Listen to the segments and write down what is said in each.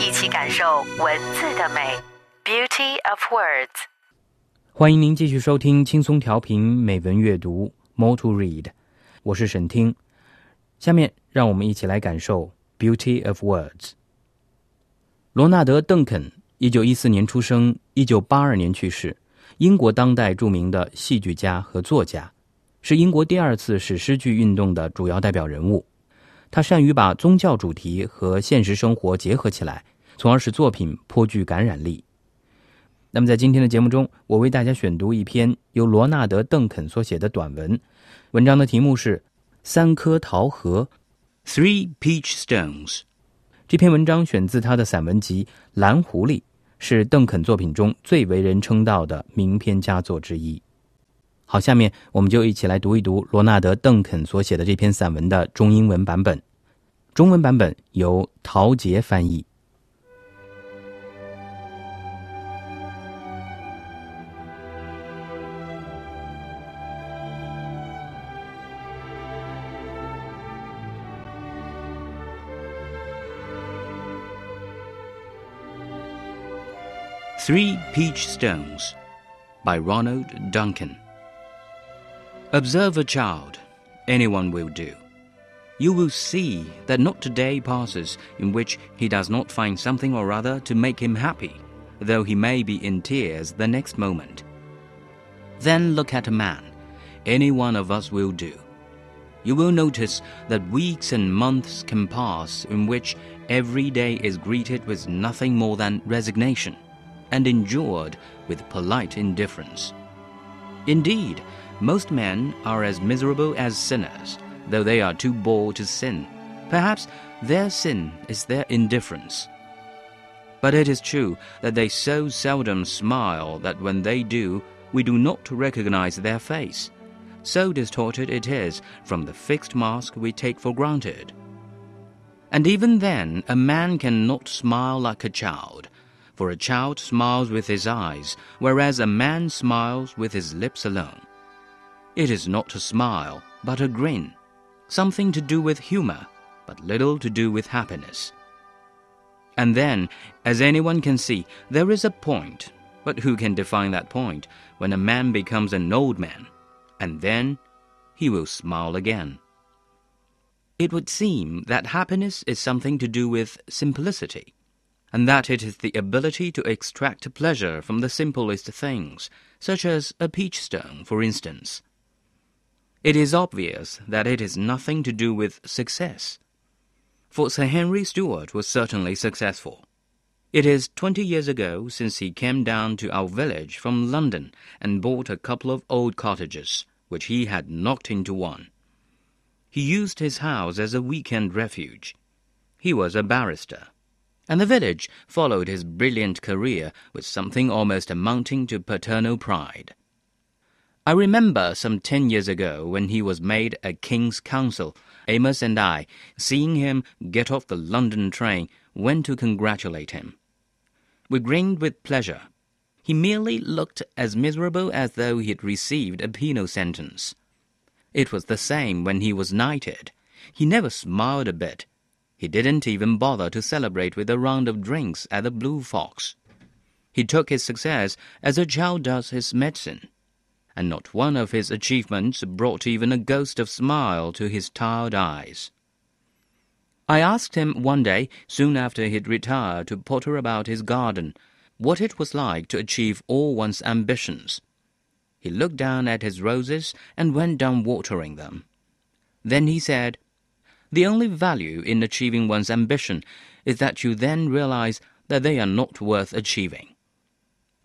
一起感受文字的美。Beauty of words。欢迎您继续收听轻松调频美文阅读 More to Read，我是沈听。下面让我们一起来感受 Beauty of Words。罗纳德·邓肯，一九一四年出生，一九八二年去世，英国当代著名的戏剧家和作家，是英国第二次史诗剧运动的主要代表人物。他善于把宗教主题和现实生活结合起来，从而使作品颇具感染力。那么，在今天的节目中，我为大家选读一篇由罗纳德·邓肯所写的短文。文章的题目是《三颗桃核》（Three Peach Stones）。这篇文章选自他的散文集《蓝狐狸》，是邓肯作品中最为人称道的名篇佳作之一。好，下面我们就一起来读一读罗纳德·邓肯所写的这篇散文的中英文版本。中文版本由陶杰翻译。Three Peach Stones by Ronald Duncan. Observe a child, anyone will do. You will see that not a day passes in which he does not find something or other to make him happy, though he may be in tears the next moment. Then look at a man, any one of us will do. You will notice that weeks and months can pass in which every day is greeted with nothing more than resignation and endured with polite indifference. Indeed, most men are as miserable as sinners, though they are too bold to sin. Perhaps their sin is their indifference. But it is true that they so seldom smile that when they do, we do not recognize their face. So distorted it is from the fixed mask we take for granted. And even then, a man cannot smile like a child for a child smiles with his eyes, whereas a man smiles with his lips alone. It is not a smile, but a grin, something to do with humor, but little to do with happiness. And then, as anyone can see, there is a point, but who can define that point, when a man becomes an old man, and then he will smile again. It would seem that happiness is something to do with simplicity and that it is the ability to extract pleasure from the simplest things, such as a peach stone, for instance. It is obvious that it has nothing to do with success. For Sir Henry Stuart was certainly successful. It is twenty years ago since he came down to our village from London and bought a couple of old cottages, which he had knocked into one. He used his house as a weekend refuge. He was a barrister and the village followed his brilliant career with something almost amounting to paternal pride. I remember some ten years ago when he was made a King's Counsel, Amos and I, seeing him get off the London train, went to congratulate him. We grinned with pleasure. He merely looked as miserable as though he had received a penal sentence. It was the same when he was knighted. He never smiled a bit, he didn't even bother to celebrate with a round of drinks at the Blue Fox. He took his success as a child does his medicine, and not one of his achievements brought even a ghost of smile to his tired eyes. I asked him one day, soon after he'd retired to potter about his garden, what it was like to achieve all one's ambitions. He looked down at his roses and went down watering them. Then he said, the only value in achieving one's ambition is that you then realize that they are not worth achieving.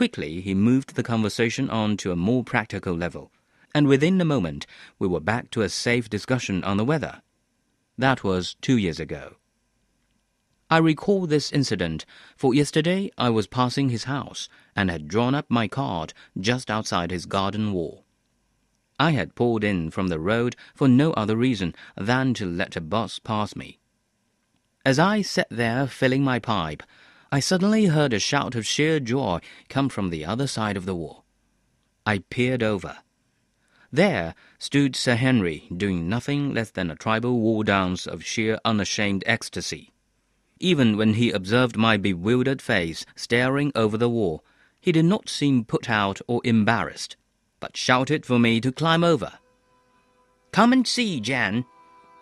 Quickly, he moved the conversation on to a more practical level, and within a moment we were back to a safe discussion on the weather. That was two years ago. I recall this incident, for yesterday I was passing his house and had drawn up my cart just outside his garden wall. I had pulled in from the road for no other reason than to let a bus pass me. As I sat there filling my pipe, I suddenly heard a shout of sheer joy come from the other side of the wall. I peered over. There stood Sir Henry doing nothing less than a tribal war dance of sheer unashamed ecstasy. Even when he observed my bewildered face staring over the wall, he did not seem put out or embarrassed, but shouted for me to climb over. Come and see, Jan.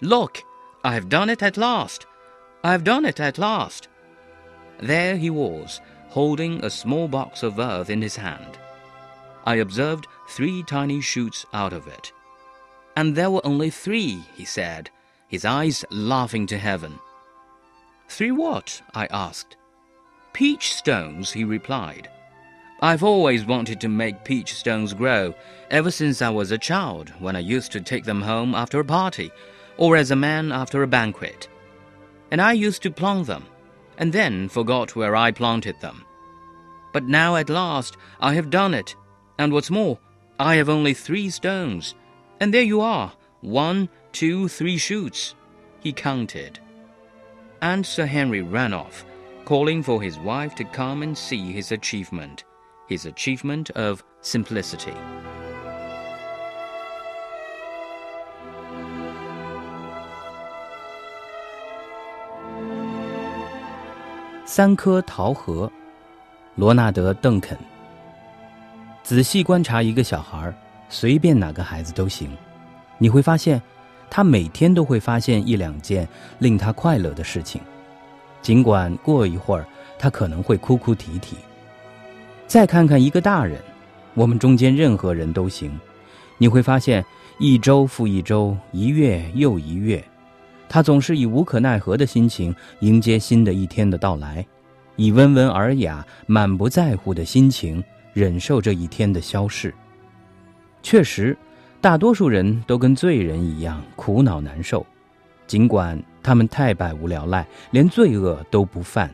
Look, I have done it at last. I have done it at last. There he was, holding a small box of earth in his hand. I observed three tiny shoots out of it. And there were only three, he said, his eyes laughing to heaven. Three what? I asked. Peach stones, he replied. I've always wanted to make peach stones grow, ever since I was a child, when I used to take them home after a party, or as a man after a banquet. And I used to plant them, and then forgot where I planted them. But now at last I have done it, and what's more, I have only three stones, and there you are, one, two, three shoots. He counted and Sir Henry ran off, calling for his wife to come and see his achievement, his achievement of simplicity. 三颗桃核，罗纳德·邓肯。仔细观察一个小孩，随便哪个孩子都行，你会发现。他每天都会发现一两件令他快乐的事情，尽管过一会儿他可能会哭哭啼啼。再看看一个大人，我们中间任何人都行，你会发现一周复一周，一月又一月，他总是以无可奈何的心情迎接新的一天的到来，以温文尔雅、满不在乎的心情忍受这一天的消逝。确实。大多数人都跟罪人一样苦恼难受，尽管他们太百无聊赖，连罪恶都不犯。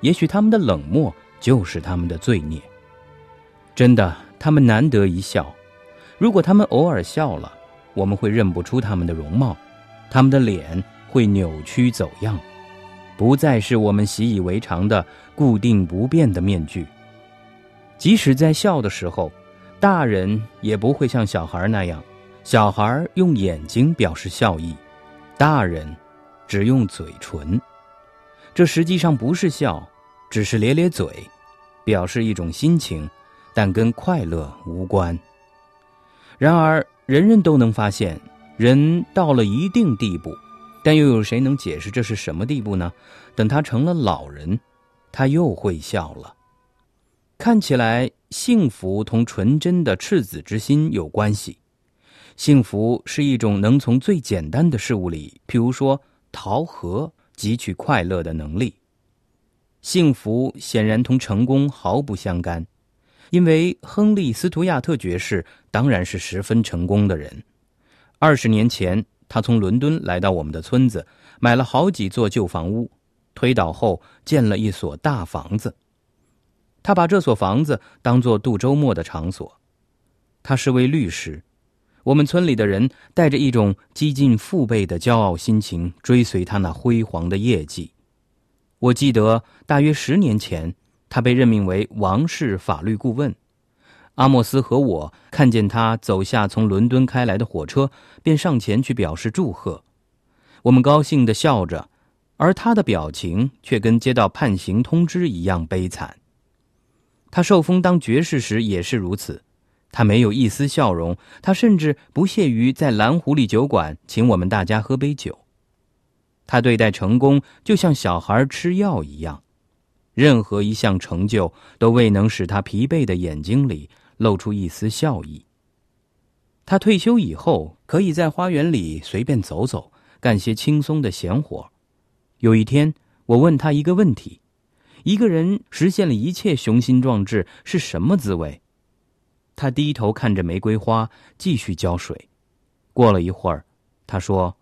也许他们的冷漠就是他们的罪孽。真的，他们难得一笑。如果他们偶尔笑了，我们会认不出他们的容貌，他们的脸会扭曲走样，不再是我们习以为常的固定不变的面具。即使在笑的时候。大人也不会像小孩那样，小孩用眼睛表示笑意，大人只用嘴唇。这实际上不是笑，只是咧咧嘴，表示一种心情，但跟快乐无关。然而，人人都能发现，人到了一定地步，但又有谁能解释这是什么地步呢？等他成了老人，他又会笑了。看起来，幸福同纯真的赤子之心有关系。幸福是一种能从最简单的事物里，譬如说桃核，汲取快乐的能力。幸福显然同成功毫不相干，因为亨利·斯图亚特爵士当然是十分成功的人。二十年前，他从伦敦来到我们的村子，买了好几座旧房屋，推倒后建了一所大房子。他把这所房子当作度周末的场所。他是位律师。我们村里的人带着一种几近父辈的骄傲心情追随他那辉煌的业绩。我记得大约十年前，他被任命为王室法律顾问。阿莫斯和我看见他走下从伦敦开来的火车，便上前去表示祝贺。我们高兴地笑着，而他的表情却跟接到判刑通知一样悲惨。他受封当爵士时也是如此，他没有一丝笑容，他甚至不屑于在蓝狐狸酒馆请我们大家喝杯酒。他对待成功就像小孩吃药一样，任何一项成就都未能使他疲惫的眼睛里露出一丝笑意。他退休以后可以在花园里随便走走，干些轻松的闲活。有一天，我问他一个问题。一个人实现了一切雄心壮志是什么滋味？他低头看着玫瑰花，继续浇水。过了一会儿，他说：“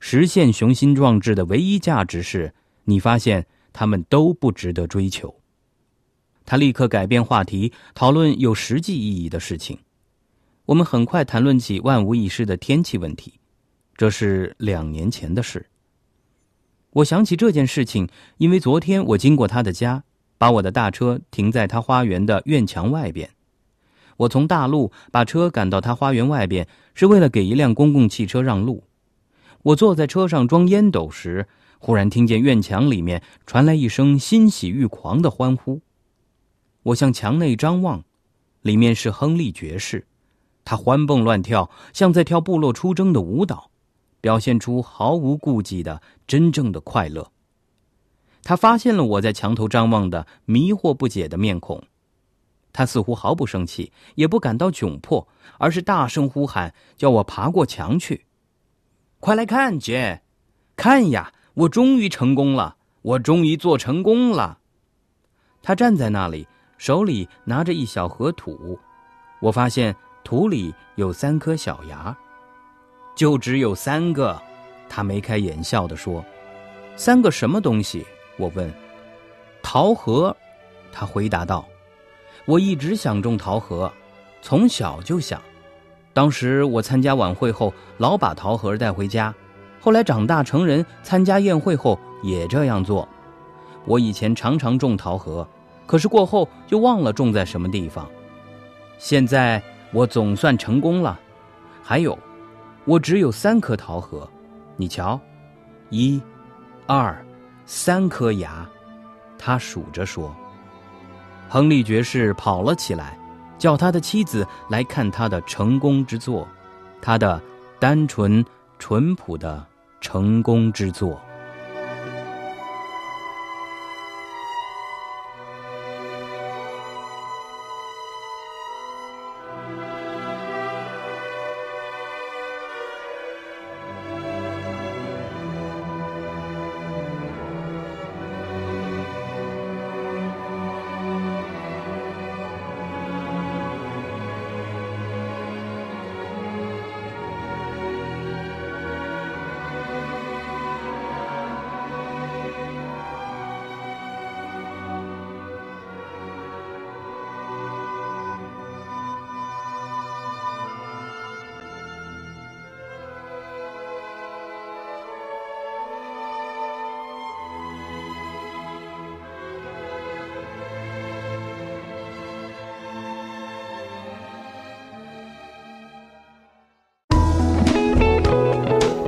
实现雄心壮志的唯一价值是，你发现他们都不值得追求。他立刻改变话题，讨论有实际意义的事情。我们很快谈论起万无一失的天气问题，这是两年前的事。我想起这件事情，因为昨天我经过他的家，把我的大车停在他花园的院墙外边。我从大路把车赶到他花园外边，是为了给一辆公共汽车让路。我坐在车上装烟斗时，忽然听见院墙里面传来一声欣喜欲狂的欢呼。我向墙内张望，里面是亨利爵士，他欢蹦乱跳，像在跳部落出征的舞蹈，表现出毫无顾忌的真正的快乐。他发现了我在墙头张望的迷惑不解的面孔。他似乎毫不生气，也不感到窘迫，而是大声呼喊，叫我爬过墙去。快来看，姐，看呀！我终于成功了，我终于做成功了。他站在那里，手里拿着一小盒土。我发现土里有三颗小芽，就只有三个。他眉开眼笑地说：“三个什么东西？”我问。桃核，他回答道。我一直想种桃核，从小就想。当时我参加晚会后，老把桃核带回家。后来长大成人，参加宴会后也这样做。我以前常常种桃核，可是过后就忘了种在什么地方。现在我总算成功了。还有，我只有三颗桃核，你瞧，一、二、三颗牙。他数着说。亨利爵士跑了起来，叫他的妻子来看他的成功之作，他的单纯淳朴的成功之作。